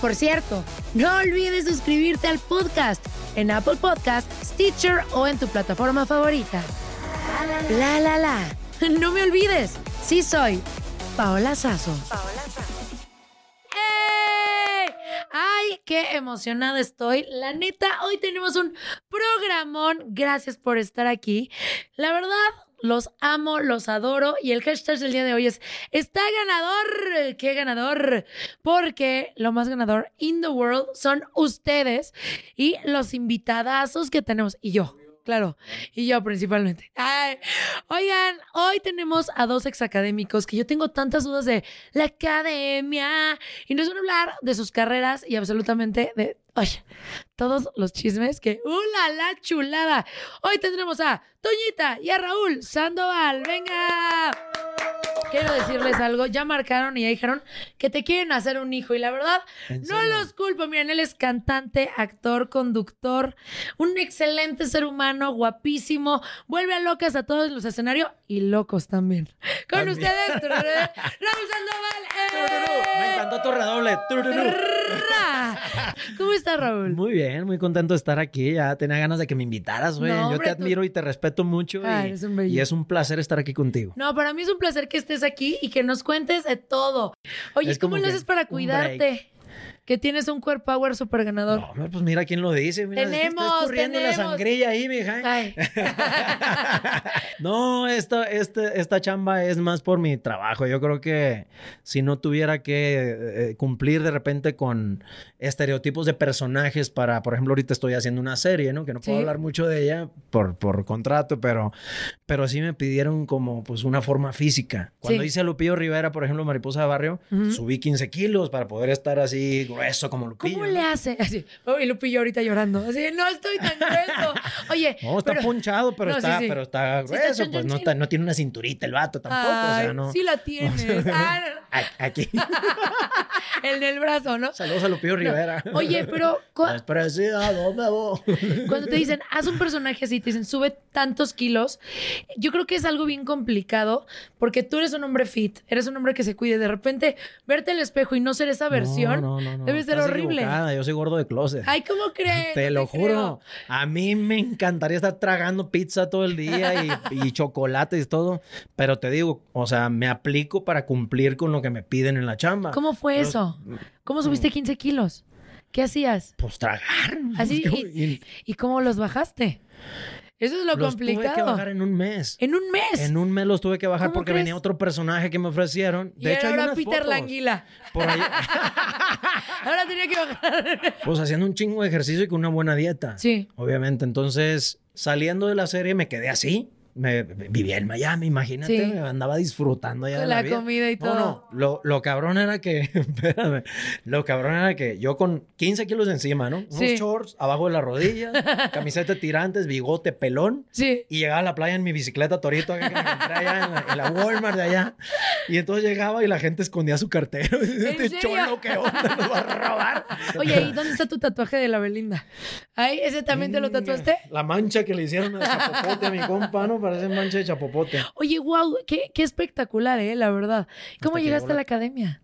Por cierto, no olvides suscribirte al podcast en Apple Podcast, Stitcher o en tu plataforma favorita. La la la. No me olvides, sí soy Paola Sazo. ¡Ey! ¡Ay, qué emocionada estoy! La neta, hoy tenemos un programón. Gracias por estar aquí. La verdad, los amo, los adoro. Y el hashtag del día de hoy es está ganador. ¿Qué ganador? Porque lo más ganador in the world son ustedes y los invitadazos que tenemos. Y yo. Claro, y yo principalmente. Oigan, hoy tenemos a dos exacadémicos que yo tengo tantas dudas de la academia y nos van a hablar de sus carreras y absolutamente de oye, todos los chismes que ¡uh, la, la chulada! Hoy tendremos a Toñita y a Raúl Sandoval. ¡Venga! Quiero decirles algo, ya marcaron y ya dijeron que te quieren hacer un hijo y la verdad no los culpo, miren, él es cantante, actor, conductor, un excelente ser humano, guapísimo, vuelve a locas a todos los escenarios y locos también. Con También. ustedes, Raúl Sandoval. ¡eh! Me encantó tu redoble. ¿Cómo está Raúl? Muy bien, muy contento de estar aquí. Ya tenía ganas de que me invitaras, güey. No, Yo te tú- admiro y te respeto mucho. Ah, y, eres un bello. y es un placer estar aquí contigo. No, para mí es un placer que estés aquí y que nos cuentes de todo. Oye, Es ¿cómo que haces para cuidarte? Que tienes un core power super ganador. No, pues mira quién lo dice. Mira, Tenemos, está escurriendo la tenemos. sangrilla ahí, mija. Ay. No, esta, este, esta chamba es más por mi trabajo. Yo creo que si no tuviera que eh, cumplir de repente con estereotipos de personajes para, por ejemplo, ahorita estoy haciendo una serie, ¿no? Que no puedo Sí. hablar mucho de ella por, por contrato, pero, pero sí me pidieron como pues una forma física. Cuando Sí. hice a Lupillo Rivera, por ejemplo, Mariposa de Barrio, subí 15 kilos para poder estar así grueso como Lupillo. ¿Cómo le hace? Así, oh, y Lupillo ahorita llorando. Así, no estoy tan grueso. Oye, No, está pero- punchado, pero, No, está, sí, sí. pero está Sí, está grueso, chon, pues chon, no, está- no tiene una cinturita el vato tampoco, o sea, no. Sí la tienes. Ah, A- Aquí. el del brazo, ¿no? Saludos a Lupillo Rivera. Oye, pero cu- me voy. cuando te dicen, haz un personaje así, te dicen, sube tantos kilos, yo creo que es algo bien complicado porque tú eres un hombre fit, eres un hombre que se cuide. De repente, verte al espejo y no ser esa versión No, no, no, no. debe ser Estás horrible. equivocada, Yo soy gordo de closet. Ay, ¿cómo crees? Te lo juro. A mí me encantaría estar tragando pizza todo el día y, y chocolate y todo. Pero te digo, o sea, me aplico para cumplir con lo que me piden en la chamba. ¿Cómo fue Pero- eso? ¿Cómo subiste 15 kilos? ¿Qué hacías? Pues tragar. Así, y, ¿y cómo los bajaste? Eso es lo los tuve que complicado. bajar en un mes. En un mes. En un mes los tuve que bajar ¿Cómo porque crees? venía otro personaje que me ofrecieron. y De hecho, era hay ahora unas Peter. Languila. Por ahí, Ahora tenía que bajar. pues haciendo un chingo de ejercicio y con una buena dieta. Sí. Obviamente. Entonces, saliendo de la serie me quedé así. Me, vivía en Miami, imagínate, Sí. me andaba disfrutando ya Con de la la, vida. comida y No, todo. no, lo, lo cabrón era que, espérame, lo cabrón era que yo con 15 kilos encima, ¿no? Unos Sí. shorts abajo de la rodilla, camiseta tirantes, bigote, pelón, Sí. y llegaba a la playa en mi bicicleta torito que me compré allá en la, en la Walmart de allá. Y entonces llegaba y la gente escondía su cartera. Este cholo, ¿qué onda? ¿Nos va a robar? Oye, ¿y dónde está tu tatuaje de la Belinda? ¿Ahí? ¿Ese también te lo tatuaste? La mancha que le hicieron a Chapopote a mi compa, ¿no? Parece mancha de Chapopote. Oye, wow, qué, qué espectacular, ¿eh? La verdad. ¿Cómo Hasta llegaste a la academia?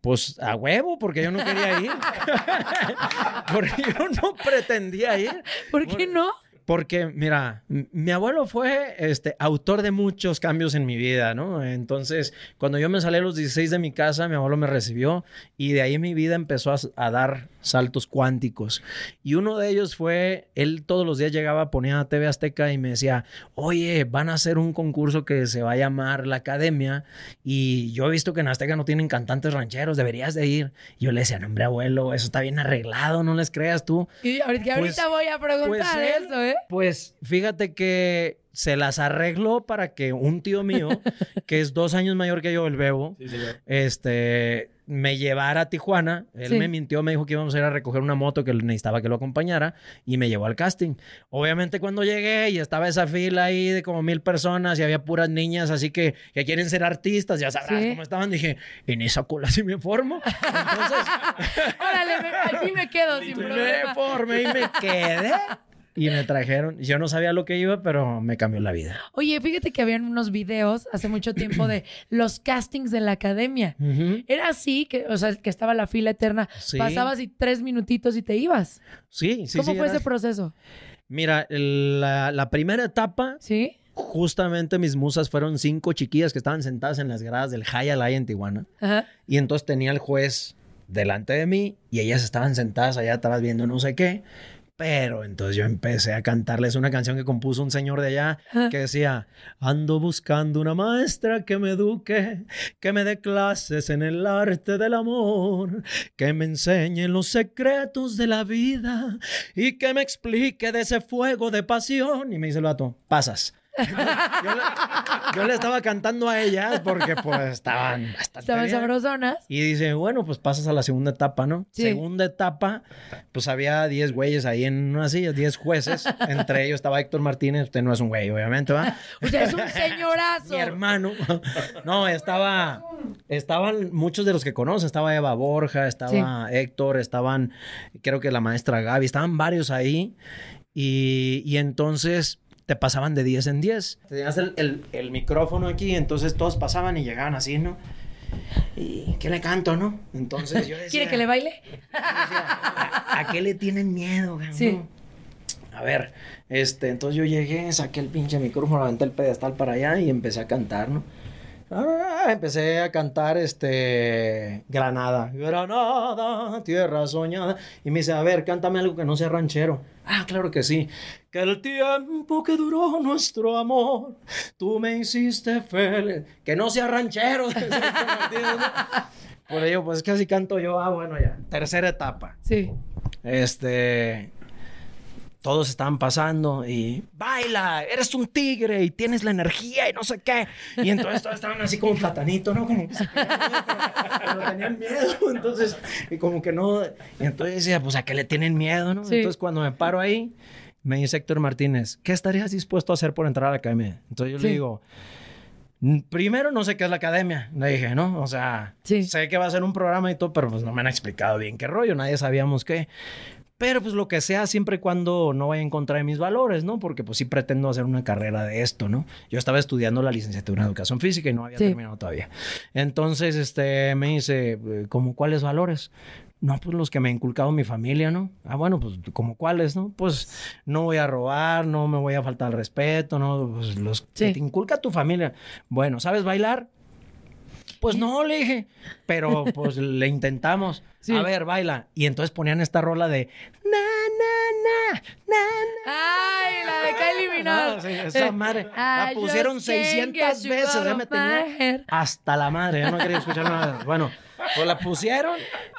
Pues a huevo, porque yo no quería ir. porque yo no pretendía ir. ¿Por qué no? Porque, mira, mi abuelo fue este, autor de muchos cambios en mi vida, ¿no? Entonces, cuando yo me salí a los 16 de mi casa, mi abuelo me recibió y de ahí mi vida empezó a, dar saltos cuánticos. Y uno de ellos fue, él todos los días llegaba, ponía a TV Azteca y me decía, oye, van a hacer un concurso que se va a llamar La Academia y yo he visto que en Azteca no tienen cantantes rancheros, deberías de ir. Y yo le decía, no, hombre, abuelo, eso está bien arreglado, no les creas tú. Y ahorita, Pues- ahorita voy a preguntar pues él- eso, ¿eh? Pues fíjate que se las arregló para que un tío mío, que es dos años mayor que yo, el Bebo, este, me llevara a Tijuana. Él Sí. me mintió, me dijo que íbamos a ir a recoger una moto que necesitaba que lo acompañara y me llevó al casting. Obviamente cuando llegué y estaba esa fila ahí de como mil personas y había puras niñas así que, que quieren ser artistas, ya sabrás Sí. cómo estaban, dije, en esa cola sí me formo. Entonces... Órale, me- aquí me quedo sin Me problema. formé y me quedé. Y me trajeron. Yo no sabía lo que iba, pero me cambió la vida. Oye, fíjate que habían unos videos hace mucho tiempo de los castings de la academia. Ujú. Era así, que, o sea, que estaba la fila eterna. Sí. Pasabas y tres minutitos y te ibas. Sí, sí, ¿Cómo sí, fue era- ese proceso? Mira, la primera etapa, ¿Sí? justamente mis musas fueron cinco chiquillas que estaban sentadas en las gradas del High Alay en Tijuana. Ajá. Y entonces tenía el juez delante de mí y ellas estaban sentadas allá atrás viendo no sé qué. Pero entonces yo empecé a cantarles una canción que compuso un señor de allá que decía, ando buscando una maestra que me eduque, que me dé clases en el arte del amor, que me enseñe los secretos de la vida y que me explique de ese fuego de pasión. Y me dice el vato, pasas. Yo, le, yo le estaba cantando a ellas porque pues estaban bastante Estaban bien. sabrosonas. Y dice, bueno, pues pasas a la segunda etapa, ¿no? Sí. Segunda etapa, pues había 10 güeyes ahí en una silla, 10 jueces. Entre ellos estaba Héctor Martínez, usted no es un güey, obviamente, ¿va? Sea, es un señorazo. Mi hermano. No, estaba, estaban muchos de los que conoce, estaba Eva Borja, estaba Héctor, estaban, creo que la maestra Gaby, estaban varios ahí. Y, y entonces te pasaban de 10 en 10. Tenías el, el- el micrófono aquí, entonces todos pasaban y llegaban así, ¿no? ¿Y qué le canto, no? Entonces yo decía... ¿Quiere que le baile? ¿A, a qué le tienen miedo, cabrón? Sí. A ver, este, entonces yo llegué, saqué el pinche micrófono, aventé el pedestal para allá y empecé a cantar, ¿no? Ah, empecé a cantar este Granada, Granada, tierra soñada. Y me dice, a ver, cántame algo que no sea ranchero. Ah, claro que sí. Que el tiempo que duró nuestro amor, tú me hiciste feliz. Que no sea ranchero. Por ello, pues casi canto yo. Ah, bueno, ya. Tercera etapa. Sí. Este. Todos estaban pasando y baila, eres un tigre y tienes la energía y no sé qué. Y entonces todos estaban así como platanito, ¿no? Como que se pero tenían miedo. Entonces, y como que no. Y entonces decía, pues a qué le tienen miedo, ¿no? Sí. Entonces, cuando me paro ahí, me dice Héctor Martínez, ¿qué estarías dispuesto a hacer por entrar a la academia? Entonces yo Sí. le digo, "Mm, Primero, no sé qué es la academia. Le dije, ¿no? O sea, Sí. sé que va a ser un programa y todo, pero pues no me han explicado bien qué rollo. Nadie sabíamos qué. Pero pues lo que sea, siempre y cuando no vaya en contra de mis valores, ¿no? Porque pues sí pretendo hacer una carrera de esto, ¿no? Yo estaba estudiando la licenciatura en educación física y no había Sí. terminado todavía. Entonces, este, me dice, ¿como cuáles valores? No, pues los que me ha inculcado mi familia, ¿no? Ah, bueno, pues como cuáles, ¿no? Pues no voy a robar, no me voy a faltar al respeto, ¿no? Pues los Sí. que te inculca tu familia. Bueno, ¿sabes bailar? Pues no, le dije, pero pues le intentamos. Sí. A ver, baila. Y entonces ponían esta rola de na, na, na, na, na. Ay, la de Kylie Minogue. No, sí, esa madre. La pusieron just can't 600 get you veces. Ya me tenía hasta la madre. Ya no quería escuchar nada. Bueno, pues la pusieron.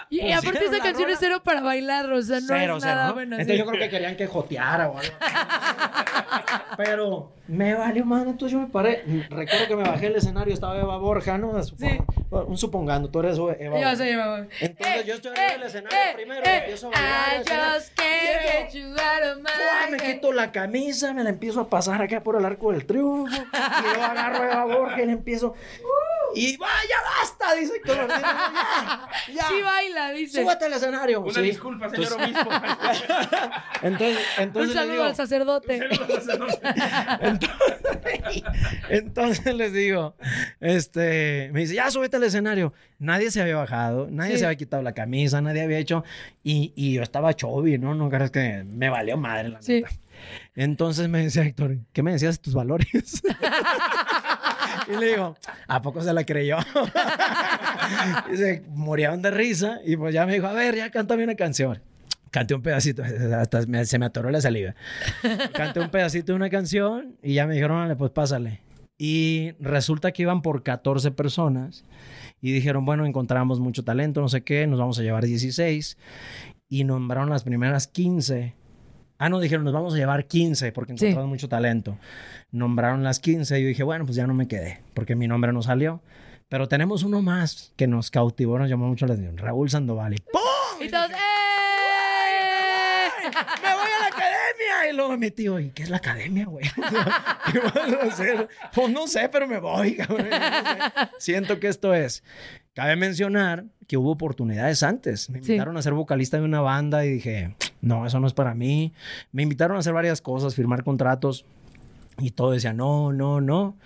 Y, aparte esa canción rola. es cero para bailar, o sea, no cero, es cero, nada ¿no? bueno. Entonces sí. yo creo que querían que joteara o algo. Pero me valió madre, entonces yo me paré. Recuerdo que me bajé del escenario, estaba Eva Borja, ¿no? Supon- Un supongando, tú eres Eva Yo Borja. soy Eva. Entonces yo estoy arriba del escenario primero y empiezo a bailar I just can't get you out of Me quito la camisa, me la empiezo a pasar acá por el arco del triunfo. Y yo agarro a Borja y le empiezo. Y vaya, basta, dice ordeno, ya, ya. Sí baila, dice. Súbete al escenario. Una Sí. disculpa, señor obispo. Entonces, Un entonces le saludo digo, al sacerdote. entonces, entonces les digo, este, me dice, ya súbete al escenario. Nadie se había bajado, nadie Sí. se había quitado la camisa, nadie había hecho, y, y yo estaba chovi, ¿no? No creas que me valió madre la Sí. neta. Entonces me decía Héctor, ¿qué me decías de tus valores? y le digo, ¿a poco se la creyó? y se murieron de risa y pues ya me dijo, a ver, ya cántame una canción. Canté un pedacito, hasta me- se me atoró la saliva. Canté un pedacito de una canción y ya me dijeron, "Órale, pues pásale. Y resulta que iban por 14 personas y dijeron, bueno, encontramos mucho talento, no sé qué, nos vamos a llevar 16 y nombraron las primeras 15. Ah, no, dijeron, nos vamos a llevar 15 porque Sí. encontramos mucho talento. Nombraron las 15 y yo dije, bueno, pues ya no me quedé porque mi nombre no salió. Pero tenemos uno más que nos cautivó, nos llamó mucho la atención, Raúl Sandoval. Y ¡pum! Y todos, ¡eh! ¡Me voy a la! Y luego me metí, ¿y qué es la academia, güey? ¿Qué vas a hacer? Pues no sé, pero me voy, cabrón. No sé. Siento que esto es. Cabe mencionar que hubo oportunidades antes. Me Sí. invitaron a ser vocalista de una banda y dije, no, eso no es para mí. Me invitaron a hacer varias cosas, firmar contratos y todo decía, no, no, no.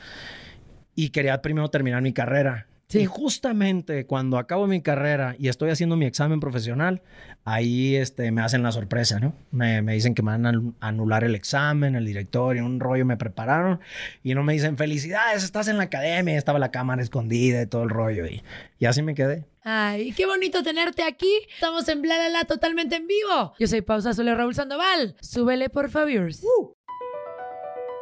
Y quería primero terminar mi carrera. Sí. Y justamente cuando acabo mi carrera y estoy haciendo mi examen profesional, ahí este, me hacen la sorpresa, ¿no? Me, me dicen que me van a anu- anular el examen, el directorio, un rollo me prepararon y no me dicen, felicidades, estás en la academia, estaba la cámara escondida y todo el rollo y, y así me quedé. Ay, qué bonito tenerte aquí. Estamos en Bla La La totalmente en vivo. Yo soy Pausa Sole Raúl Sandoval. Súbele, por favor.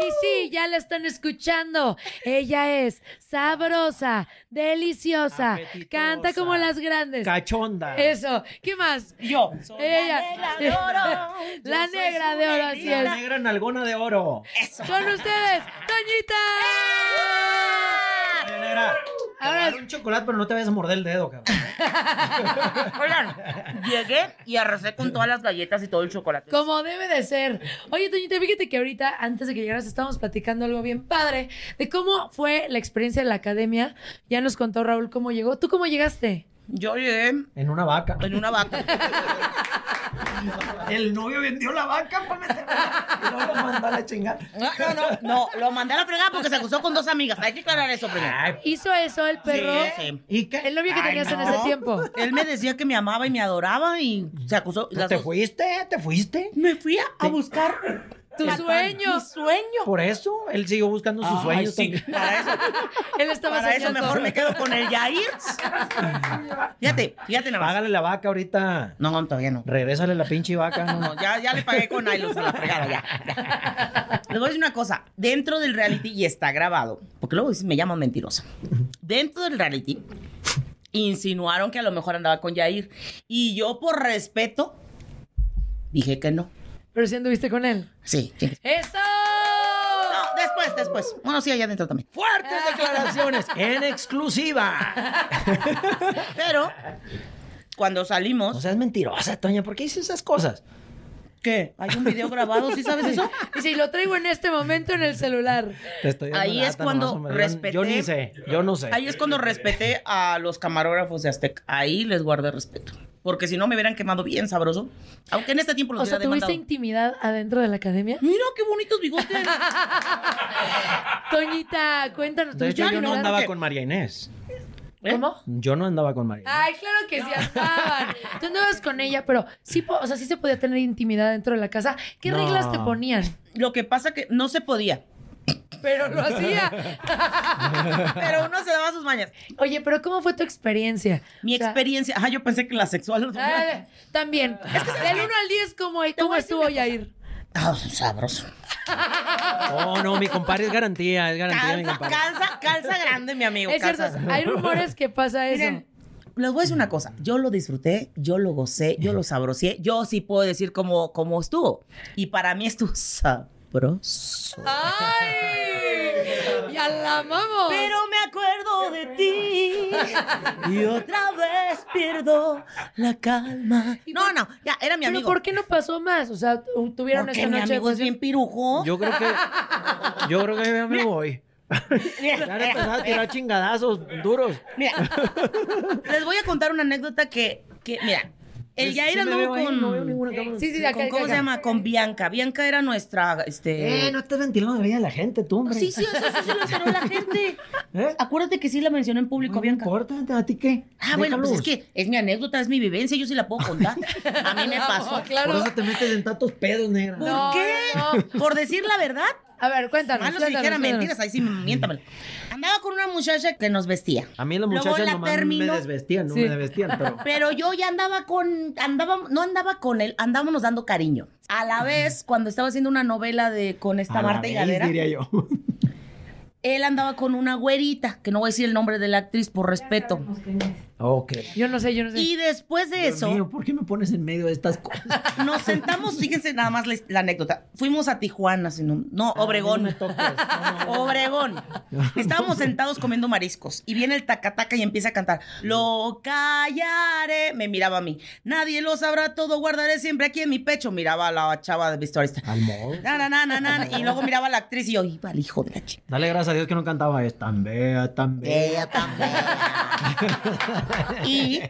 Y sí, ya la están escuchando. Ella es sabrosa, deliciosa, Apetitosa. canta como las grandes. Cachonda. Eso. ¿Qué más? Yo. Ella. negra de oro. La Yo soy negra de oro, así La es. negra nalgona de oro. Eso. Con ustedes, Toñita. Oye, negra, te voy a Ahora dar un chocolate, pero no te vayas a morder el dedo, cabrón. Oigan, llegué y arrasé con todas las galletas y todo el chocolate. Como debe de ser. Oye, Toñita, fíjate que ahorita, antes de que llegaras, estábamos platicando algo bien padre de cómo fue la experiencia de la academia. Ya nos contó Raúl cómo llegó. ¿Tú cómo llegaste? Yo llegué En una vaca. en una vaca. El novio vendió la vaca para meterla. Y luego lo mandó a la chingada. No, no, no, no, lo mandé a la fregada porque se acusó con dos amigas. Hay que aclarar eso primero. ¿Hizo eso el perro? Sí, sí. ¿Y qué? El novio que Ay, tenías en ese tiempo. Él me decía que me amaba y me adoraba y se acusó. ¿Te dos- fuiste? ¿Te fuiste? Me fui a, a buscar Tu sueño. mi sueño. Por eso él siguió buscando sus sueños sí. Para eso, Él estaba para eso mejor me quedo con el Yair. Fíjate, fíjate nada más. Págale la vaca ahorita. No, no, todavía no. Regrésale la pinche vaca. No, No, ya, ya le pagué con Ailos a la fregada, ya, ya. Les voy a decir una cosa. Dentro del reality, y está grabado, porque luego me llaman mentirosa. Dentro del reality, insinuaron que a lo mejor andaba con Yair. Y yo, por respeto, dije que no. Pero si anduviste con él. Sí. sí. ¡Eso! No, después, después. Bueno, sí, allá adentro también. Fuertes declaraciones en exclusiva. Pero, cuando salimos. O sea, es mentirosa, Toña. ¿Por qué dices esas cosas? ¿Qué? ¿Hay un video grabado? ¿Sí sabes eso? Dice, y lo traigo en este momento en el celular. Te estoy dando Ahí lata es cuando nomás, respeté- Yo ni sé, yo no sé. Ahí es cuando respeté a los camarógrafos de Aztec. Ahí les guardé respeto. Porque si no me hubieran quemado bien sabroso. Aunque en este tiempo los O sea, ¿tuviste demandado. intimidad adentro de la academia? Mira qué bonitos bigotes. Toñita, cuéntanos. De hecho, ¿tuviste yo no andaba con María Inés. ¿Cómo? Yo no andaba con María. Ay, claro que sí andaban. Tú andabas con ella, pero sí, o sea, sí se podía tener intimidad dentro de la casa. ¿Qué No. reglas te ponían? Lo que pasa que no se podía. Pero lo hacía. Pero uno se daba sus mañas. Oye, pero ¿cómo fue tu experiencia? Mi O sea, experiencia. Ajá, yo pensé que la sexual. ah, también. Del 1 al 10, ¿cómo, cómo estuvo Yair? Ah, sabroso. Oh, no, mi compadre es garantía, es garantía, mi Calza, compadre. calza, calza grande, mi amigo. Es cierto, hay rumores que pasa eso. Miren, les voy a decir una cosa. Yo lo disfruté, yo lo gocé, yo lo sabrosé. Yo sí puedo decir cómo, cómo estuvo. Y para mí estuvo sabroso. ¡Ay! ¡Ya la amamos! Pero me acuerdo de ti y otra vez pierdo la calma. No, no, ya, era mi ¿Pero amigo. por qué no pasó más? O sea, tu- tuvieron Porque esta mi noche. amigo es bien pirujo. Yo creo que. Yo creo que ya me voy. Ya a tirar chingadazos duros. Mira, les voy a contar una anécdota que, que mira, el Yair sí anduvo con... no veo ninguna cámara. Sí, sí, con- acá, acá, ¿Cómo se acá. llama? Con Bianca. Bianca era nuestra, este... Eh, no estás ventilando la vida de la gente, tú, hombre. Sí, sí, eso, eso se lo enteró la gente. ¿Eh? Acuérdate que sí la mencioné en público, No Bianca. importa, ¿a ti qué? Ah, bueno, pues es que es mi anécdota, es mi vivencia, yo sí la puedo contar. A mí me pasó. Claro. Por eso te metes en tantos pedos, negra. ¿Por No, qué? no. ¿Por decir la verdad? A ver, cuéntanos. Malo si dijera cuéntanos. mentiras, ahí sí miéntamelo. Andaba con una muchacha que nos vestía. A mí las Luego muchachas la nomás terminó. me desvestían, no Sí. me desvestían, pero... Pero yo ya andaba con, andaba, no andaba con él, andábamos dando cariño. A la vez, cuando estaba haciendo una novela de con esta A la Marta vez, Higadera, diría yo. él andaba con una güerita, que no voy a decir el nombre de la actriz por respeto. Ok. Yo no sé, yo no sé. Y después de Dios eso, mío, ¿por qué me pones en medio de estas cosas? nos sentamos, fíjense nada más la, la anécdota. Fuimos a Tijuana, si no, no, Ah, Obregón. no me toques, no, no. Obregón. Estábamos sentados comiendo mariscos y viene el tacataca y empieza a cantar. Lo callaré. Me miraba a mí. Nadie lo sabrá todo, guardaré siempre aquí en mi pecho. Miraba a la chava de vestuarista. Al modo. Na, na, na, na, na, y luego miraba a la actriz y yo, iba al hijo de la chica. Dale gracias a Dios que no cantaba es tan bea, tan bea. Ella también. y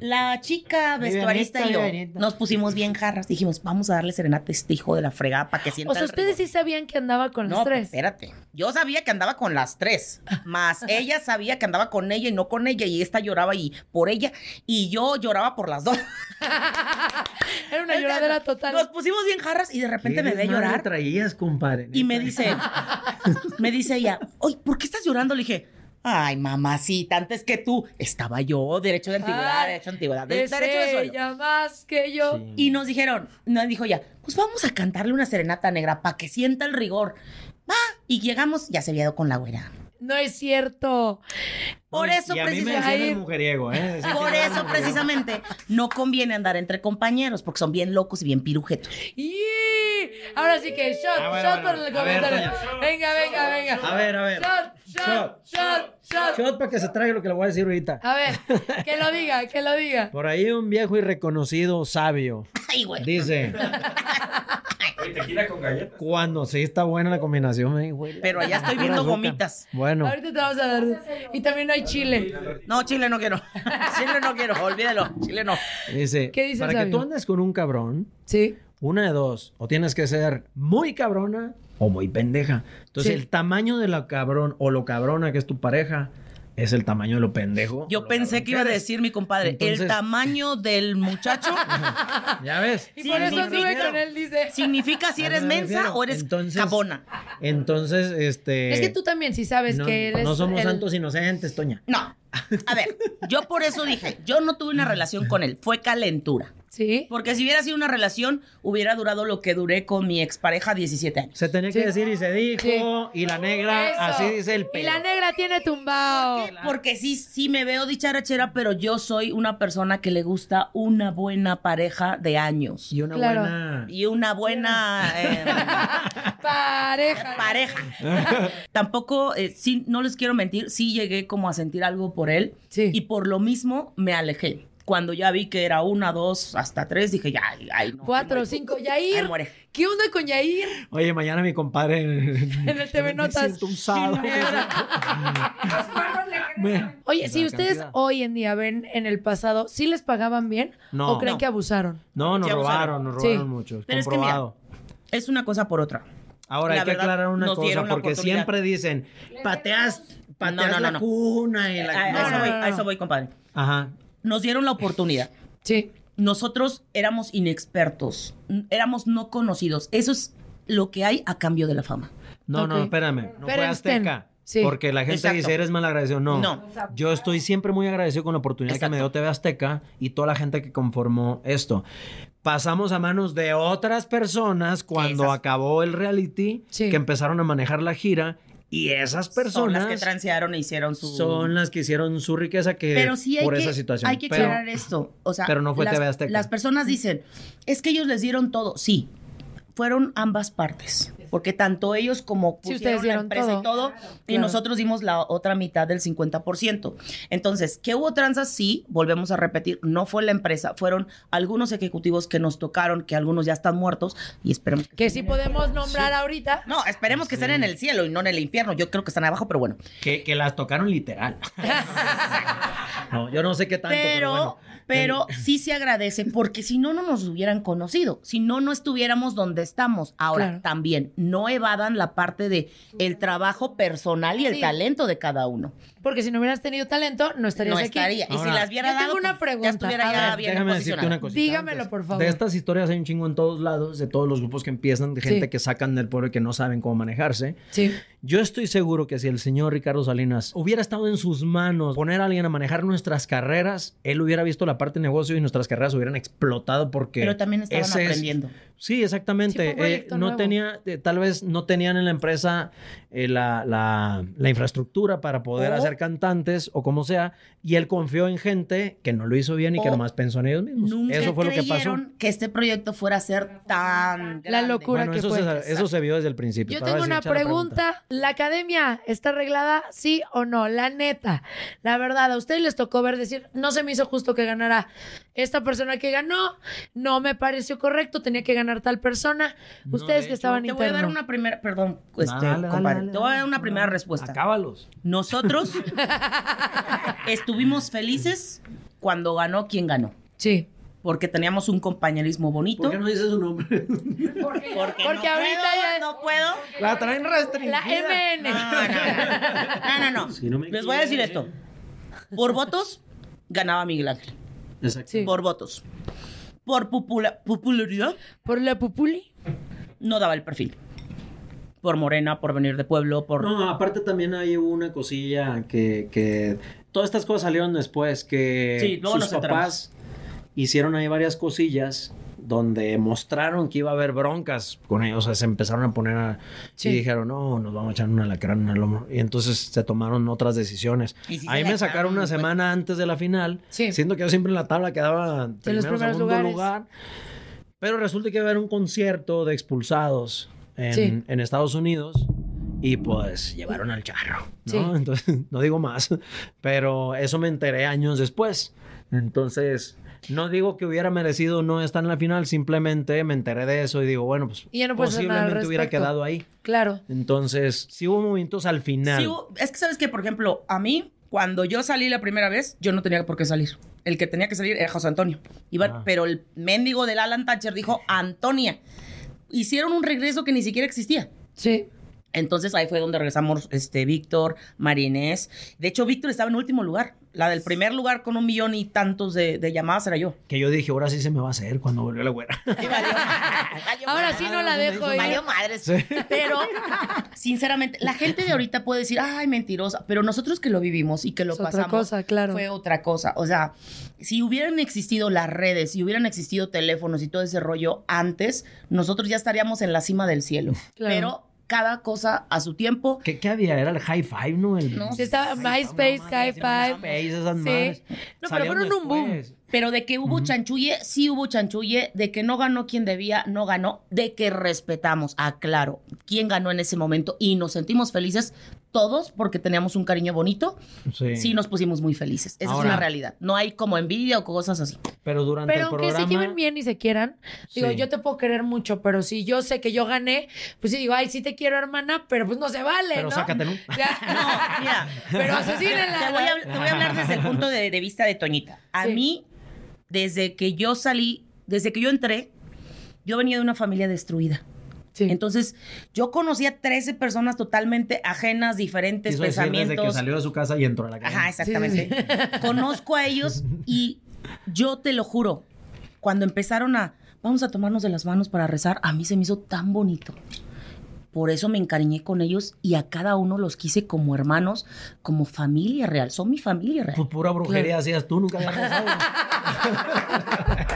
la chica vestuarista y yo nos pusimos bien jarras. Dijimos, vamos a darle serenata a este hijo de la fregada para que sienta o sea, el ustedes sí rigor". sabían que andaba con las No, tres. espérate. Yo sabía que andaba con las tres, más ella sabía que andaba con ella y no con ella, y esta lloraba y por ella, y yo lloraba por las dos. Era una lloradera total. Nos pusimos bien jarras y de repente ¿Qué me ve llorar. traías, compadre? Y me dice, me dice ella, oye, ¿por qué estás llorando? Le dije, ay, mamacita, antes que tú. Estaba yo, derecho de antigüedad, Ay, derecho de antigüedad, derecho de suelo. ella más que yo. Sí. Y nos dijeron, nos dijo ella, pues vamos a cantarle una serenata negra para que sienta el rigor. Va, y llegamos, ya se había ido con la güera. No es cierto. Por eso y a mí me precisamente. decían el mujeriego, ¿eh? Decían Por eso mujeriego. precisamente no conviene andar entre compañeros porque son bien locos y bien pirujetos. ¡Y! Ahora sí que shot, Ah, bueno, shot bueno. por el ver, comentario. Venga, venga, venga. A ver, a ver. Shot, shot, shot, shot. Shot para que se traiga lo que le voy a decir ahorita. A ver, que lo diga, que lo diga. Por ahí un viejo y reconocido sabio Ay, güey. dice... Cuando sí está buena la combinación, me güey. Pero allá estoy viendo gomitas. Bueno, Ahorita te vamos a dar. Y también hay chile. No, chile no quiero. Chile no quiero, olvídalo. Chile no. dice, ¿Qué dice para que tú andes con un cabrón, Sí. una de dos, o tienes que ser muy cabrona o muy pendeja. Entonces, Sí. el tamaño de la cabrón o lo cabrona que es tu pareja es el tamaño de lo pendejo. Yo lo pensé que iba a eres. decir mi compadre, el tamaño del muchacho Ya ves. Y por eso Significa- sube con él, dice. significa si eres mensa o eres Entonces- cabona. Entonces, este. Es que tú también sí sabes no, que él es. no somos el- santos inocentes, Toña. No. A ver, yo por eso dije, yo no tuve una relación con él, fue calentura. Sí. Porque si hubiera sido una relación, hubiera durado lo que duré con mi expareja 17 años. Se tenía que Sí. decir y se dijo. Sí. Y la negra, Eso. así dice el Y pelo. la negra tiene tumbado. Porque sí, sí me veo dicharachera, pero yo soy una persona que le gusta una buena pareja de años. Y una Claro. buena. Y una buena eh, Pareja. pareja. Tampoco, eh, sí, no les quiero mentir, sí llegué como a sentir algo por él. Sí. Y por lo mismo me alejé. Cuando ya vi que era una, dos, hasta tres, dije, ya, ay, ay, no. Cuatro, cinco. Yair. Muere. ¿Qué onda con Yair? Oye, mañana mi compadre. En el TV Notas. Oye, si ustedes cantidad. hoy en día ven en el pasado, ¿sí les pagaban bien? No. ¿O creen No. que abusaron? No, nos robaron, nos Sí. robaron mucho. Pero es que mira, comprobado. Es una cosa por otra. Ahora la hay que verdad, aclarar una cosa, porque siempre dicen, pateas, pateas No, no, no, la no. cuna y la... A, a No, eso no, voy, no, a no. eso voy, compadre. Ajá. Nos dieron la oportunidad. Sí. Nosotros éramos inexpertos, éramos no conocidos. Eso es lo que hay a cambio de la fama. No, no, espérame. No fue. Azteca. Sí. Porque la gente Exacto. dice, eres mal agradecido. No. No. Yo estoy siempre muy agradecido con la oportunidad que me dio. TV Azteca y toda la gente que conformó esto. Pasamos a manos de otras personas cuando Esas. acabó el reality, Sí. que empezaron a manejar la gira y esas Son personas las que transearon e hicieron su... son las que hicieron su riqueza que Pero sí hay por que, esa situación. hay que Pero- aclarar esto. O sea, pero no fue las, TV Azteca. Las personas dicen, es que ellos les dieron todo. Sí, fueron ambas partes. Porque tanto ellos como pusieron ustedes la empresa todo. y todo, y Claro. nosotros dimos la otra mitad del 50%. Entonces, ¿qué hubo tranzas? Sí, volvemos a repetir, no fue la empresa, fueron algunos ejecutivos que nos tocaron, que algunos ya están muertos, y esperemos que... Que sí podemos nombrar ahorita. No, esperemos que estén en el cielo y no en el infierno. Yo creo que están abajo, pero bueno. Que, que las tocaron literal. no, yo no sé qué tanto, pero, Pero, bueno. Pero sí se agradece porque si no, no nos hubieran conocido. Si no, no estuviéramos donde estamos. Ahora, Claro. también, no evadan la parte de el trabajo personal y el Sí. talento de cada uno. Porque si no hubieras tenido talento, no estarías No aquí. estaría. y si las hubiera yo tengo dado, una pues, pregunta. ya estuviera A ya ver, bien Déjame decirte una cosita. Dígamelo, antes. por favor. De estas historias hay un chingo en todos lados, de todos los grupos que empiezan, de gente Sí. que sacan del pueblo y que no saben cómo manejarse. Sí. Yo estoy seguro que si el señor Ricardo Salinas hubiera estado en sus manos poner a alguien a manejar nuestras carreras, él hubiera visto la parte de negocio y nuestras carreras hubieran explotado porque... Pero también estaban ese aprendiendo. Sí, Sí, exactamente. Eh, no nuevo. tenía, eh, tal vez no tenían en la empresa eh, la, la- la infraestructura para poder O- hacer cantantes o como sea, y él confió en gente que no lo hizo bien y que nomás pensó en ellos mismos. Nunca Eso fue lo que pasó. creyeron que este proyecto fuera a ser tan La grande. locura Bueno, que eso fue. se, eso se vio desde el principio. Yo tengo una la pregunta. ¿La academia está arreglada, sí o no? La neta. La verdad, a ustedes les tocó ver decir, no se me hizo justo que ganara esta persona que ganó, no me pareció correcto, tenía que ganar tal persona. No, ustedes de que hecho, estaban Te voy a dar una primera, perdón, este, Dale, dale, compadre. dale, te voy a dar una primera respuesta. Acábalos. Nosotros estuvimos felices cuando ganó quien ganó. Sí. Porque teníamos un compañerismo bonito. ¿Por qué no dices su nombre? Porque, Porque no ahorita puedo, ya- no puedo. la traen restringida. La MN. No, no, no. No, no, no. Si no me Les voy a decir esto. Por votos, ganaba Miguel Ángel. Exacto. Sí. Por votos. Por popula- popularidad, Por la pupuli. no daba el perfil. Por Morena, por venir de pueblo, por... No, aparte también hay una cosilla que, que todas estas cosas salieron después, que Sí, luego sus nos papás hicieron ahí varias cosillas donde mostraron que iba a haber broncas con ellos, o sea, se empezaron a poner a, Sí. y dijeron, no, nos vamos a echar una lacrana en el hombro, y entonces se tomaron otras decisiones. Ahí me sacaron una pues. semana antes de la final, Sí. siendo que yo siempre en la tabla quedaba primero, primeros segundo lugares. lugar, pero resulta que iba a haber un concierto de expulsados en, Sí. en Estados Unidos y pues llevaron al charro, ¿no? Sí. Entonces, no digo más, pero eso me enteré años después. Entonces, no digo que hubiera merecido no estar en la final, simplemente me enteré de eso y digo, bueno, pues Y no posiblemente hubiera quedado ahí. Claro. Entonces, sí hubo momentos al final. Sí, hubo- es que sabes que, por ejemplo, a mí, cuando yo salí la primera vez, yo no tenía por qué salir. El que tenía que salir era José Antonio. Iba- Ah. Pero el mendigo del Alan Thatcher dijo Antonia. Hicieron un regreso que ni siquiera existía. Sí. Entonces ahí fue donde regresamos este Víctor, María Inés. De hecho, Víctor estaba en último lugar. La del primer lugar con un millón y tantos de, de llamadas era yo. Que yo dije, ahora sí se me va a hacer cuando volvió la güera. Y valió- valió Ahora madre. sí no la dejo ir. Valió madres. Pero, sinceramente, la gente de ahorita puede decir, ay, mentirosa. Pero nosotros que lo vivimos y que lo Es otra pasamos. cosa, claro. Fue otra cosa. O sea, si hubieran existido las redes, si hubieran existido teléfonos y todo ese rollo antes, nosotros ya estaríamos en la cima del cielo. Claro. Pero cada cosa a su tiempo. ¿Qué, qué había? Era el High Five, ¿no? El, No, Sí, estaba MySpace, High Five. MySpace, esas Sí. madres. No, pero fueron un boom. Pero de que hubo chanchulle, sí hubo chanchulle, de que no ganó quien debía, no ganó, de que respetamos, aclaro, quién ganó en ese momento y nos sentimos felices todos porque teníamos un cariño bonito, Sí. sí nos pusimos muy felices. Esa Ahora- es una realidad. No hay como envidia o cosas así. Pero durante Pero el programa... se lleven bien y se quieran, digo, Sí. yo te puedo querer mucho, pero si yo sé que yo gané, pues sí digo, ay, sí te quiero, hermana, pero pues no se vale, Pero ¿no? sácate, ¿no? Ya. No, mira. Pero asesínenla. Te voy a, te voy a hablar desde el punto de, de vista de Toñita. A Sí. mí, desde que yo salí, desde que yo entré, yo venía de una familia destruida. Sí. Entonces, yo conocí a 13 personas totalmente ajenas, diferentes Quiso pensamientos. desde que salió de su casa y entró a la calle. Ajá, exactamente. Conozco a ellos y yo te lo juro, cuando empezaron a, vamos a tomarnos de las manos para rezar, a mí se me hizo tan bonito. Por eso me encariñé con ellos y a cada uno los quise como hermanos, como familia real. Son mi familia real. Pues pura brujería hacías tú, nunca habías rezado.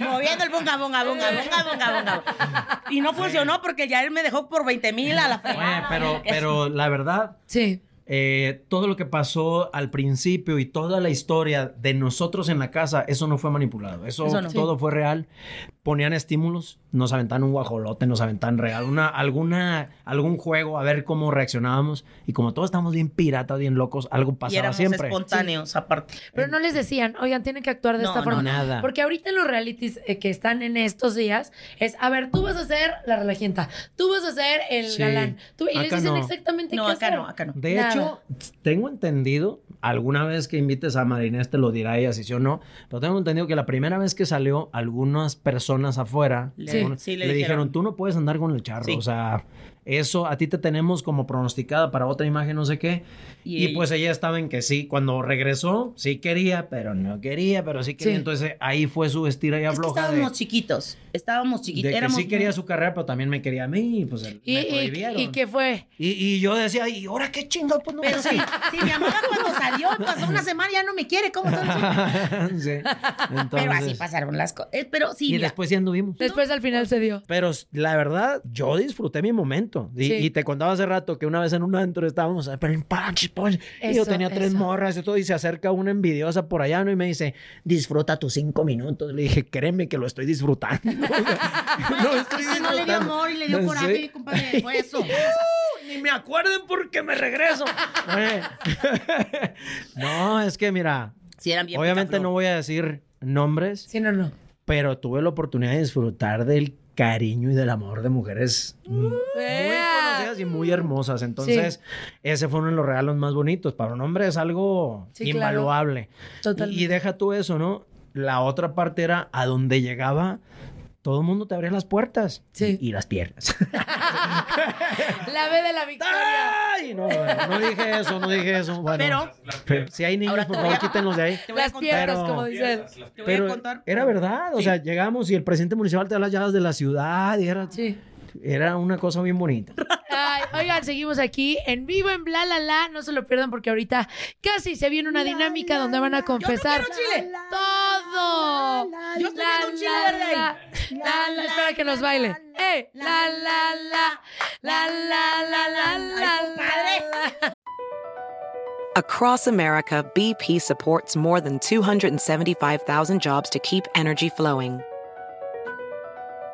Moviendo el bunga, bunga, bunga, bunga, bunga, bunga. Y no funcionó porque ya él me dejó por 20 mil a la fregada. pero, pero la verdad, Sí. eh, todo lo que pasó al principio y toda la historia de nosotros en la casa, eso no fue manipulado. Eso, Eso no. todo fue real. Ponían estímulos, nos aventaban un guajolote, nos aventaban real, una, alguna, algún juego, a ver cómo reaccionábamos. Y como todos estábamos bien piratas, bien locos, algo Y pasaba éramos siempre. espontáneos aparte. Pero no les decían, oigan, tienen que actuar de No, esta no, forma. nada. Porque ahorita en los realities eh, que están en estos días es, a ver, tú vas a ser la relajienta, tú vas a ser el Sí. galán. Tú, y les Acá dicen no. exactamente No, qué acá hacer. no, acá no. De Nada. hecho, tengo entendido, alguna vez que invites a Marinés te lo dirá ella si sí o no, pero tengo entendido que la primera vez que salió, algunas personas afuera Le- Sí. algunos- sí, le, le dijeron, dijeron. tú no puedes andar con el charro, Sí. o sea, eso a ti te tenemos como pronosticada para otra imagen, no sé qué. Y pues ella estaba en que sí, cuando regresó, sí quería, pero no quería, pero sí quería. Entonces ahí fue su estira y Es que afloja de, estábamos chiquitos. De que Éramos sí quería su carrera, pero también me quería a mí, y pues ¿Y, me y, prohibieron. y qué fue? Y, y yo decía, ¿y ahora qué chingo? Pues no Pero sí, sí, mi mamá cuando salió, pasó una semana, ya no me quiere. ¿Cómo son? sí. Entonces, Pero así pasaron las cosas. Eh, Pero sí, Y mira, después sí anduvimos. Después al final se dio. Pero la verdad, yo disfruté mi momento. Y, Sí. y te contaba hace rato que una vez en un antro estábamos, pero y yo tenía tres eso. morras y todo, y se acerca una envidiosa por allá ¿no? y me dice, disfruta tus cinco minutos. Le dije, créeme que lo estoy disfrutando. No estoy es que no le dio amor y le dio Sí. coraje, compadre. Fue eso. Ni me acuerden porque me regreso. No, es que mira, Sí, eran bien obviamente picaflor. no voy a decir nombres, Sí, no, no. pero tuve la oportunidad de disfrutar del cariño y del amor de mujeres muy Ea. conocidas y muy hermosas. Entonces, ese fue uno de los regalos más bonitos. Para un hombre es algo Sí, claro. invaluable. Totalmente. Y, y deja tú eso, ¿no? La otra parte era a donde llegaba, todo el mundo te abría las puertas Sí. y, y las piernas. La B de la victoria. Ay, no, no dije eso, no dije eso. Bueno, Pero- pero si hay niños, por favor, quítenlos de ahí. Te voy a Las contar. piernas, pero- como dicen. Te voy a Pero contar. era verdad, o Sí. sea, llegamos y el presidente municipal te da las llaves de la ciudad y era, Sí. Era una cosa bien bonita. Ay, oigan, seguimos aquí en vivo en Bla La La. No se lo pierdan porque ahorita casi se viene una dinámica donde van a confesar Yo no quiero chile. todo. Yo estoy La, viendo un chile la, verde ahí. la, la, la, espera que nos baile. ¡Eh! La, la, la. La, la, la, la, la, la, la. Across America, BP supports more than 275,000 jobs to keep energy flowing.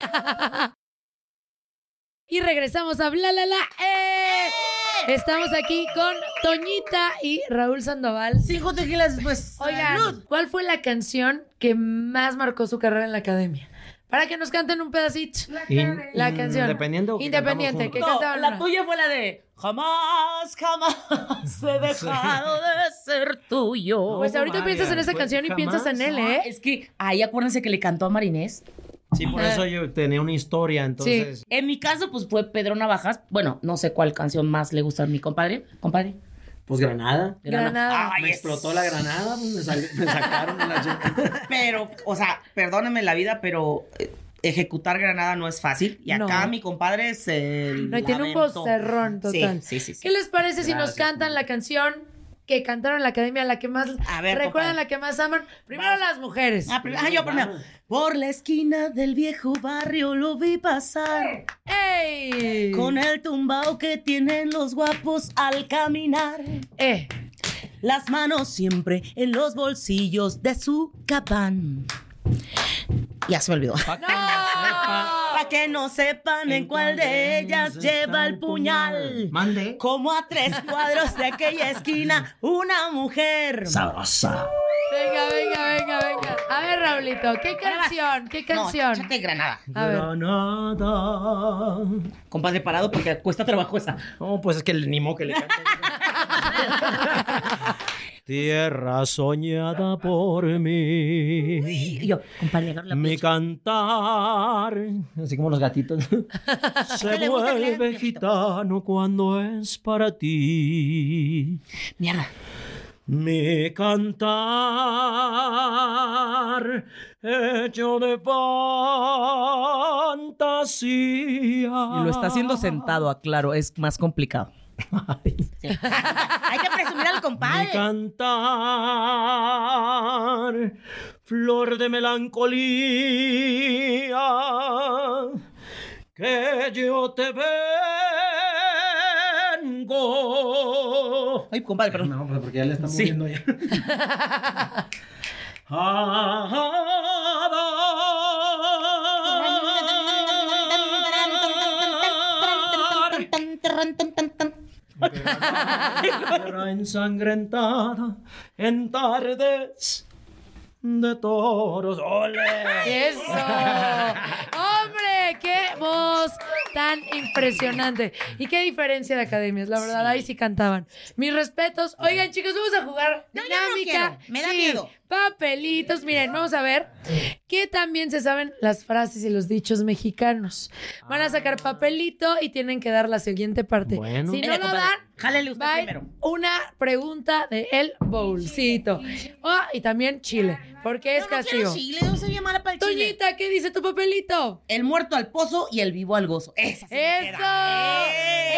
y regresamos a Bla La La. ¡Eh! Estamos aquí con Toñita y Raúl Sandoval. Cinco tequilas después. Oigan. ¿cuál fue la canción que más marcó su carrera en la academia? Para que nos canten un pedacito. In- La canción. Independiente o que Independiente, que? No, cantaban la tuya fue la de jamás, jamás he dejado de ser tuyo. Pues ahorita María, piensas en esa canción y piensas en él, ¿eh? Es que ahí acuérdense que le cantó a Marinés. Sí, por eso yo tenía una historia, entonces. En mi caso, pues fue Pedro Navajas. Bueno, no sé cuál canción más le gusta a mi compadre. Compadre. Pues Granada. Granada. Ay, me explotó la granada, pues me, sal- me sacaron de la chica. Pero, o sea, perdónenme la vida, pero eh, ejecutar Granada no es fácil. Y acá No. mi compadre es el. No, y tiene un vocerrón total. Sí, sí, sí. sí. ¿Qué les parece si nos cantan la canción que cantaron en la academia, la que más A ver, recuerdan, la que más aman? Primero las mujeres. Ah, prim- ah, yo primero. Por la esquina del viejo barrio lo vi pasar. ¡Ey! Con el tumbao que tienen los guapos al caminar. Eh. Las manos siempre en los bolsillos de su capán. Ya se me olvidó. ¡No! Para que no sepan en cuál de ellas lleva el puñal. Mande. Como a tres cuadros de aquella esquina, una mujer. Sabrosa. Venga, venga, venga, venga. A ver, Raulito, ¿qué canción? ¿Qué canción? No, Granada. A ver. Granada. Compadre, parado porque cuesta trabajo esa. No, pues es que ni modo que le cante. Tierra soñada por mí. Y yo, compadre, la Mi plancha. cantar, así como los gatitos, se vuelve gitano cuando es para ti. Mierda. Mi cantar hecho de fantasía. Y lo está haciendo sentado, aclaro, es más complicado. Hay que presumir al Mi compadre. cantar, flor de melancolía, que yo te vengo. Ay, compadre, perdón. No, pues porque ya le está Sí. moviendo ya. Tierra ensangrentada en tardes de toros. ¡Ole! ¡Eso! ¡Hombre! ¡Qué voz tan impresionante! Y qué diferencia de academias, la verdad, ahí sí cantaban. Mis respetos. Oigan, chicos, vamos a jugar No, ya no dinámica. quiero, me da Sí, miedo. Papelitos. Miren, vamos a ver qué también se saben las frases y los dichos mexicanos. Van a sacar papelito y tienen que dar la siguiente parte. Bueno. Si no lo dan, jálele usted primero. una pregunta de el bolsito. Ah, y también chile, porque es no quiero castigo. chile, soy bien mala para el chile. Toñita, ¿qué dice tu papelito? El muerto al pozo y el vivo al gozo. Esa sí me ¡Eso! queda.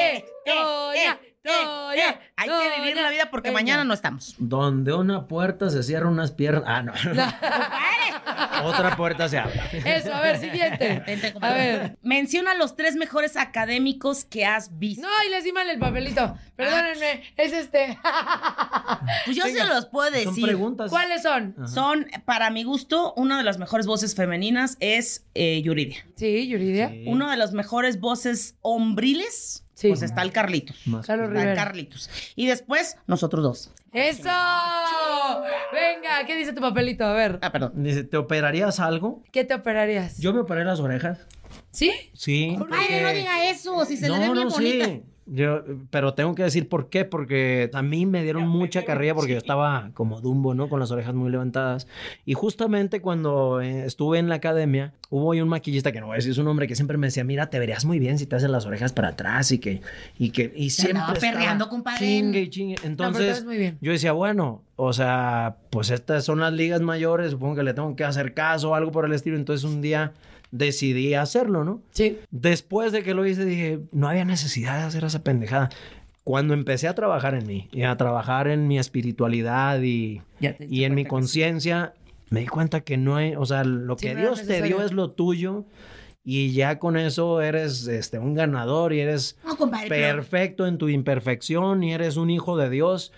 ¡Eh! Toña, Hay que vivir la vida porque Venga. mañana no estamos. Donde una puerta se cierra unas piernas. Ah, no. Otra puerta se abre. Eso, a ver, siguiente. Vente, A ver. Menciona los tres mejores académicos que has visto. No, y les di mal el papelito. Perdónenme, es este. pues yo venga. se los puedo Son decir. preguntas. ¿Cuáles son? Son, para mi gusto, una de las mejores voces femeninas es eh, Yuridia. Sí, Yuridia. Sí. Una de las mejores voces hombriles, Sí. pues está el Carlitos. Más- Está el. Carlitos. Y después, nosotros dos. ¡Eso! Venga, ¿qué dice tu papelito? A ver, Ah, perdón. Dice, ¿te operarías algo? ¿qué te operarías? Yo me operé las orejas. ¿Sí? Sí. Ay, no diga eso, si se no, le ve bien no, bonita. sí. Yo, pero tengo que decir por qué, porque a mí me dieron mucha carrilla porque yo estaba como Dumbo, ¿no? Con las orejas muy levantadas. Y justamente cuando eh, estuve en la academia, hubo ahí un maquillista que no voy a decir su nombre que siempre me decía, mira, te verías muy bien si te haces las orejas para atrás y que, y que, y siempre andaba perreando, compadre. Chingue chingue. Entonces, muy bien. yo decía, bueno, o sea, pues estas son las ligas mayores, supongo que le tengo que hacer caso o algo por el estilo. Entonces un día decidí hacerlo, ¿no? Sí. Después de que lo hice, dije, no había necesidad de hacer esa pendejada. Cuando empecé a trabajar en mí y a trabajar en mi espiritualidad y, y en mi sí. conciencia, me di cuenta que no hay, o sea, lo Sí, que Dios te dio es lo tuyo y ya con eso eres este, un ganador y eres No, compadre, pero- perfecto en tu imperfección y eres un hijo de Dios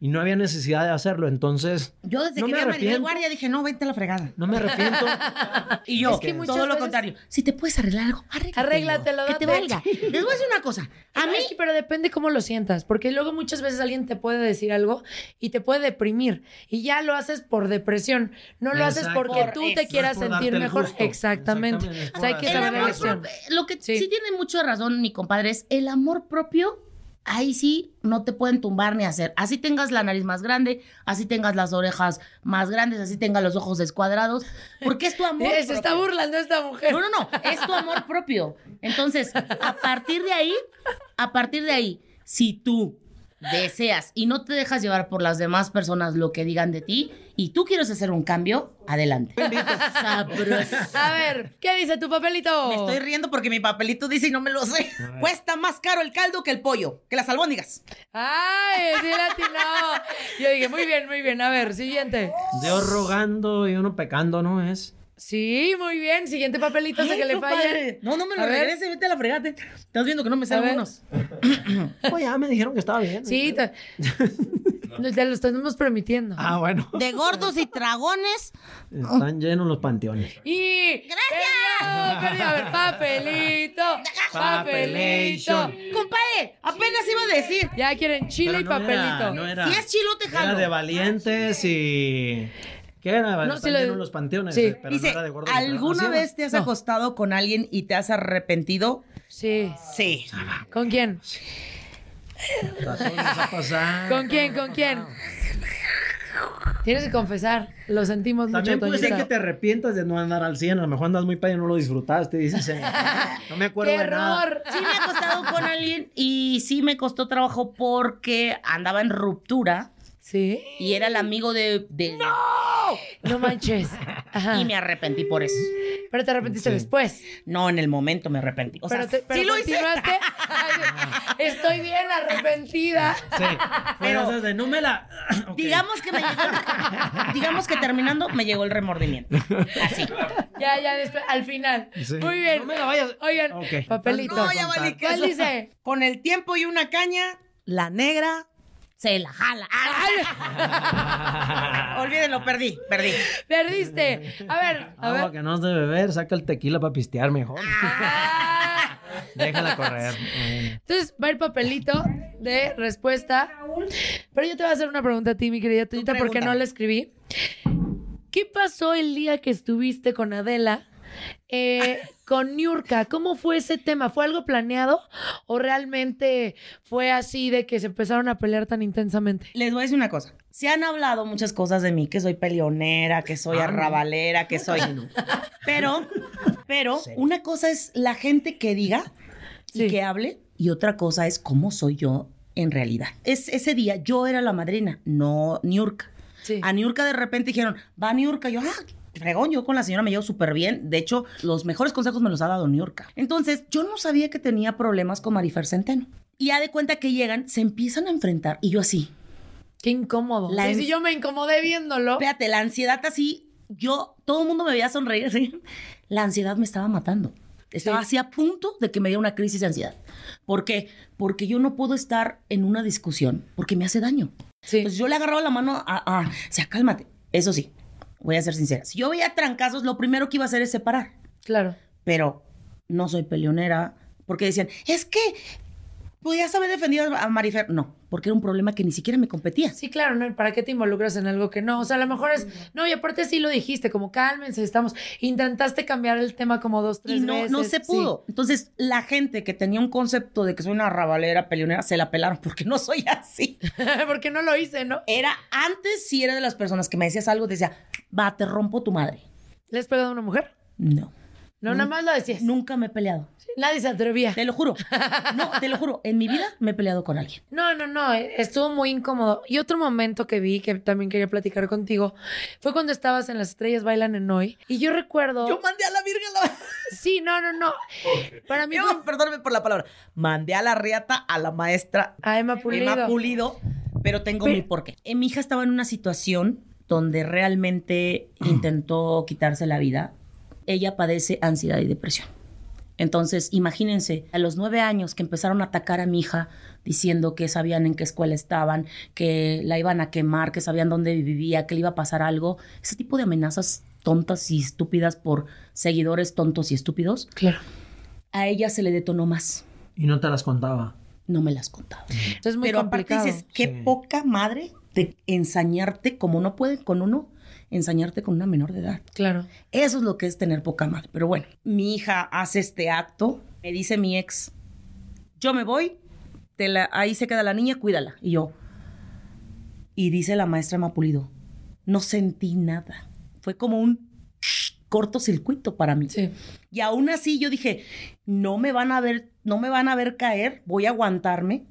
y no había necesidad de hacerlo. Entonces, Yo desde no que me vi a Maribel arrepiento. Guardia dije, no, vente a la fregada. no me arrepiento. Y yo, Es que muchas todo lo contrario. Si te puedes arreglar algo, arréglatelo. Arréglatelo, Que te valga. Les voy a decir una cosa. A mí, Es que, pero depende cómo lo sientas, porque luego muchas veces alguien te puede decir algo y te puede deprimir y ya lo haces por depresión, no lo haces porque Por tú te quieras No sentir mejor. Exactamente. O sea, hay que saber la lo que Sí. sí. tiene mucha razón mi compadre es el amor propio. Ahí sí no te pueden tumbar ni hacer. Así tengas la nariz más grande, así tengas las orejas más grandes, así tengas los ojos descuadrados, porque es tu amor. Eh, Se está burlando esta mujer. No, no, no, es tu amor propio. Entonces, a partir de ahí, a partir de ahí, si tú deseas y no te dejas llevar por las demás personas lo que digan de ti y tú quieres hacer un cambio, adelante. Sabroso. A ver, ¿qué dice tu papelito? Me estoy riendo porque mi papelito dice y no me lo sé. Cuesta más caro el caldo que el pollo, que las albóndigas. Ay, sí latinó. Yo dije, muy bien, muy bien. A ver, siguiente. Dios rogando y uno pecando, ¿no es? Sí, muy bien. Siguiente papelito hasta que le falle. No, no me lo A ver. regrese, vete a la fregate. Estás viendo que no me A ver. algunos. Pues ya me dijeron que estaba bien. Sí, te, te lo estamos permitiendo. Ah, bueno. De gordos y dragones. Están llenos los panteones. Y. ¡Gracias! A ver, papelito. Papelito. Papelation. Compadre, apenas iba a decir. Ya quieren chile Pero y no papelito. era- no era- Si es chilote, Era jalo. de valientes y. ¿Qué era? No, sí lo- los panteones. sí. Pero Dice, no era de gordos. ¿alguna ¿Así vez te has No. acostado con alguien y te has arrepentido? Sí. Sí. ¿Con quién? ¿Con quién? ¿Con quién? Tienes que confesar. Lo sentimos mucho, También puede ser que te arrepientas de no andar al 100. A lo mejor andas muy pedo y no lo disfrutaste. Dices, eh, no me acuerdo ¡Qué de nada. error! Sí me he acostado con alguien y sí me costó trabajo porque andaba en ruptura ¿Sí? y era el amigo de... de- No manches. Ajá. Y me arrepentí por eso. Pero te arrepentiste Sí. después. No, en el momento me arrepentí. O pero sea, te, pero sí lo hice. Ay, Estoy bien arrepentida. Sí. Pero- Pero. De, no me la. Digamos que me llegó el- digamos que terminando me llegó el remordimiento. Así. Ya, ya, después, al final. Sí. Muy bien. No me la vayas- Oigan, papelito. No, ya valí que ¿Cuál eso. dice? Con el tiempo y una caña, la negra se la jala. Olvídenlo, perdí, perdí. Perdiste. A ver, a Agua ver. que no has de beber, saca el tequila para pistear mejor. Ah. Déjala correr. Entonces va el papelito de respuesta. Pero yo te voy a hacer una pregunta a ti, mi querida Toñita, porque no la escribí. ¿Qué pasó el día que estuviste con Adela? Eh, con Niurka, ¿cómo fue ese tema? ¿Fue algo planeado o realmente fue así de que se empezaron a pelear tan intensamente? Les voy a decir una cosa. Se han hablado muchas cosas de mí, que soy peleonera, que soy arrabalera, que soy... Pero, pero, una cosa es la gente que diga Sí. y que hable, y otra cosa es cómo soy yo en realidad. Es, ese día yo era la madrina, no Niurka. Sí. A Niurka de repente dijeron, va Niurka. Yo, ah, fregón, yo con la señora me llevo súper bien. De hecho, los mejores consejos me los ha dado Niurka. Entonces, yo no sabía que tenía problemas con Marifer Centeno. Y ya de cuenta que llegan, se empiezan a enfrentar. Y yo así, Qué incómodo. La Sí, sí, yo me incomodé viéndolo. espérate, la ansiedad así, yo, todo el mundo me veía sonreír así. La ansiedad me estaba matando. Estaba Sí. así a punto de que me diera una crisis de ansiedad. ¿Por qué? Porque yo no puedo estar en una discusión porque me hace daño. Sí. Entonces yo le agarraba la mano a, a- o sea, cálmate. Eso sí, voy a ser sincera. Si yo veía trancazos, lo primero que iba a hacer es separar. Claro. Pero no soy peleonera. Porque decían, es que podías haber defendido a Marifer. No, porque era un problema que ni siquiera me competía. Sí, claro, ¿no? ¿Para qué te involucras en algo que no? O sea, a lo mejor es. No, y aparte sí lo dijiste, como cálmense, estamos. Intentaste cambiar el tema como dos, tres y no, veces. no se Sí. pudo. Entonces, la gente que tenía un concepto de que soy una rabalera, peleonera, se la pelaron porque no soy así. Porque no lo hice, ¿no? Era antes, si era de las personas que me decías algo, decía, va, te rompo tu madre. ¿Le has pegado a una mujer? No. No, nada más lo decías. Nunca me he peleado. Nadie se atrevía. Te lo juro. No, te lo juro. En mi vida me he peleado con alguien. No, no, no, eh, estuvo muy incómodo. Y otro momento que vi, que también quería platicar contigo, fue cuando estabas en Las Estrellas Bailan en Hoy. Y yo recuerdo... mandé a la Virgen la... Sí, no, no, no. Para mí Yo, fue perdóname por la palabra. Mandé a la riata a la maestra a Emma Pulido. Emma Pulido, pero tengo Pero- mi porqué. Eh, Mi hija estaba en una situación donde realmente intentó quitarse la vida. Ella padece ansiedad y depresión. Entonces, imagínense, a los nueve años que empezaron a atacar a mi hija diciendo que sabían en qué escuela estaban, que la iban a quemar, que sabían dónde vivía, que le iba a pasar algo. Ese tipo de amenazas tontas y estúpidas por seguidores tontos y estúpidos, Claro. a ella se le detonó más. Y no te las contaba. No me las contaba. Entonces es muy Pero complicado. aparte dices, qué Sí. poca madre de ensañarte como no pueden con uno, ensañarte con una menor de edad. Claro. Eso es lo que es tener poca madre. Pero bueno, mi hija hace este acto, me dice mi ex, yo me voy, te la- ahí se queda la niña, cuídala. Y yo, y dice la maestra Mapulido, no sentí nada. Fue como un cortocircuito para mí. Sí. Y aún así yo dije, no me van a ver, no me van a ver caer, voy a aguantarme.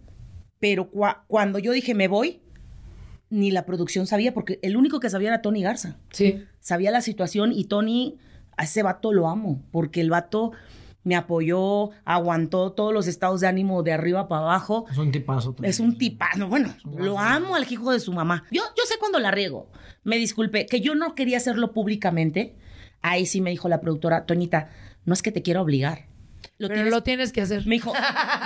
Pero cua- cuando yo dije me voy, ni la producción sabía, porque el único que sabía era Tony Garza. Sí. Sabía la situación y Tony, a ese vato lo amo, porque el vato me apoyó, aguantó todos los estados de ánimo de arriba para abajo. Es un tipazo. también. Es un tipano, bueno, lo amo al hijo de su mamá. Yo, yo sé cuando la riego. Me disculpe, que yo no quería hacerlo públicamente. Ahí sí me dijo la productora, Toñita, no es que te quiera obligar. Lo Pero tienes- lo tienes que hacer. Me dijo,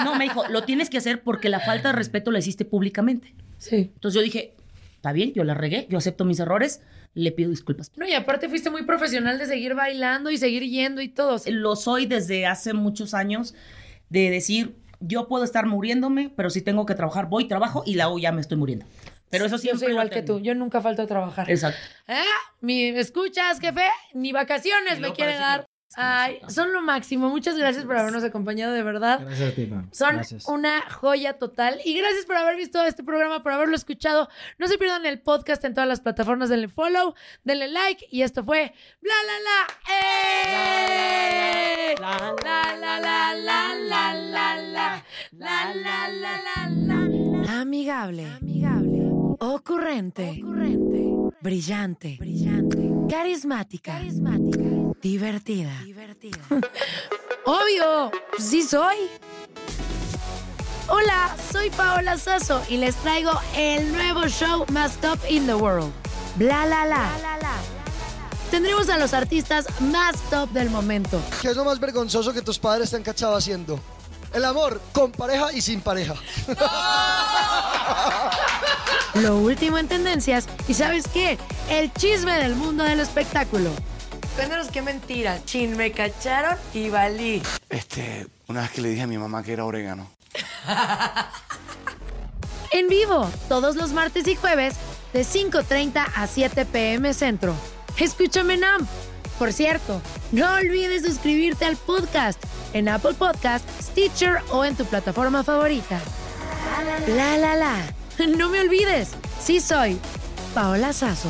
no, me dijo, lo tienes que hacer porque la falta de respeto la hiciste públicamente. Sí. Entonces yo dije, está bien, yo la regué, yo acepto mis errores, le pido disculpas. No, y aparte fuiste muy profesional de seguir bailando y seguir yendo y todo. Lo soy desde hace muchos años de decir, yo puedo estar muriéndome, pero si tengo que trabajar, voy, trabajo y la ya me estoy muriendo. Pero eso Yo siempre soy lo igual que tú. Yo nunca falto a trabajar. Exacto. ¿Eh? Mi, ¿Escuchas, jefe? Ni vacaciones me luego quiere parece dar. Ay, son lo máximo. Muchas gracias por habernos acompañado, de verdad. Gracias a ti, Pam. Son Gracias. una joya total. Y gracias por haber visto este programa, por haberlo escuchado. No se pierdan el podcast en todas las plataformas. Denle follow, denle like. Y esto fue Bla La La. ¡Eh! La la la la la la la la la la la la Amigable. Amigable. Ocurrente. Brillante. Brillante. Carismática. Carismática. Divertida. Divertida. Obvio, sí soy. Hola, soy Paola Sasso y les traigo el nuevo show más top in the world. Bla la la. Tendremos a los artistas más top del momento. ¿Qué es lo más vergonzoso que tus padres te han cachado haciendo? El amor con pareja y sin pareja. Lo último en tendencias y ¿sabes qué? El chisme del mundo del espectáculo. Cuéntanos qué mentiras. Chin, me cacharon y valí. Este, una vez que le dije a mi mamá que era orégano. En vivo, todos los martes y jueves, de 5.30 a 7 pm centro. Escúchame, Nam. Por cierto, no olvides suscribirte al podcast en Apple Podcast, Stitcher o en tu plataforma favorita. La la la. No me olvides, sí soy Paola Sazo.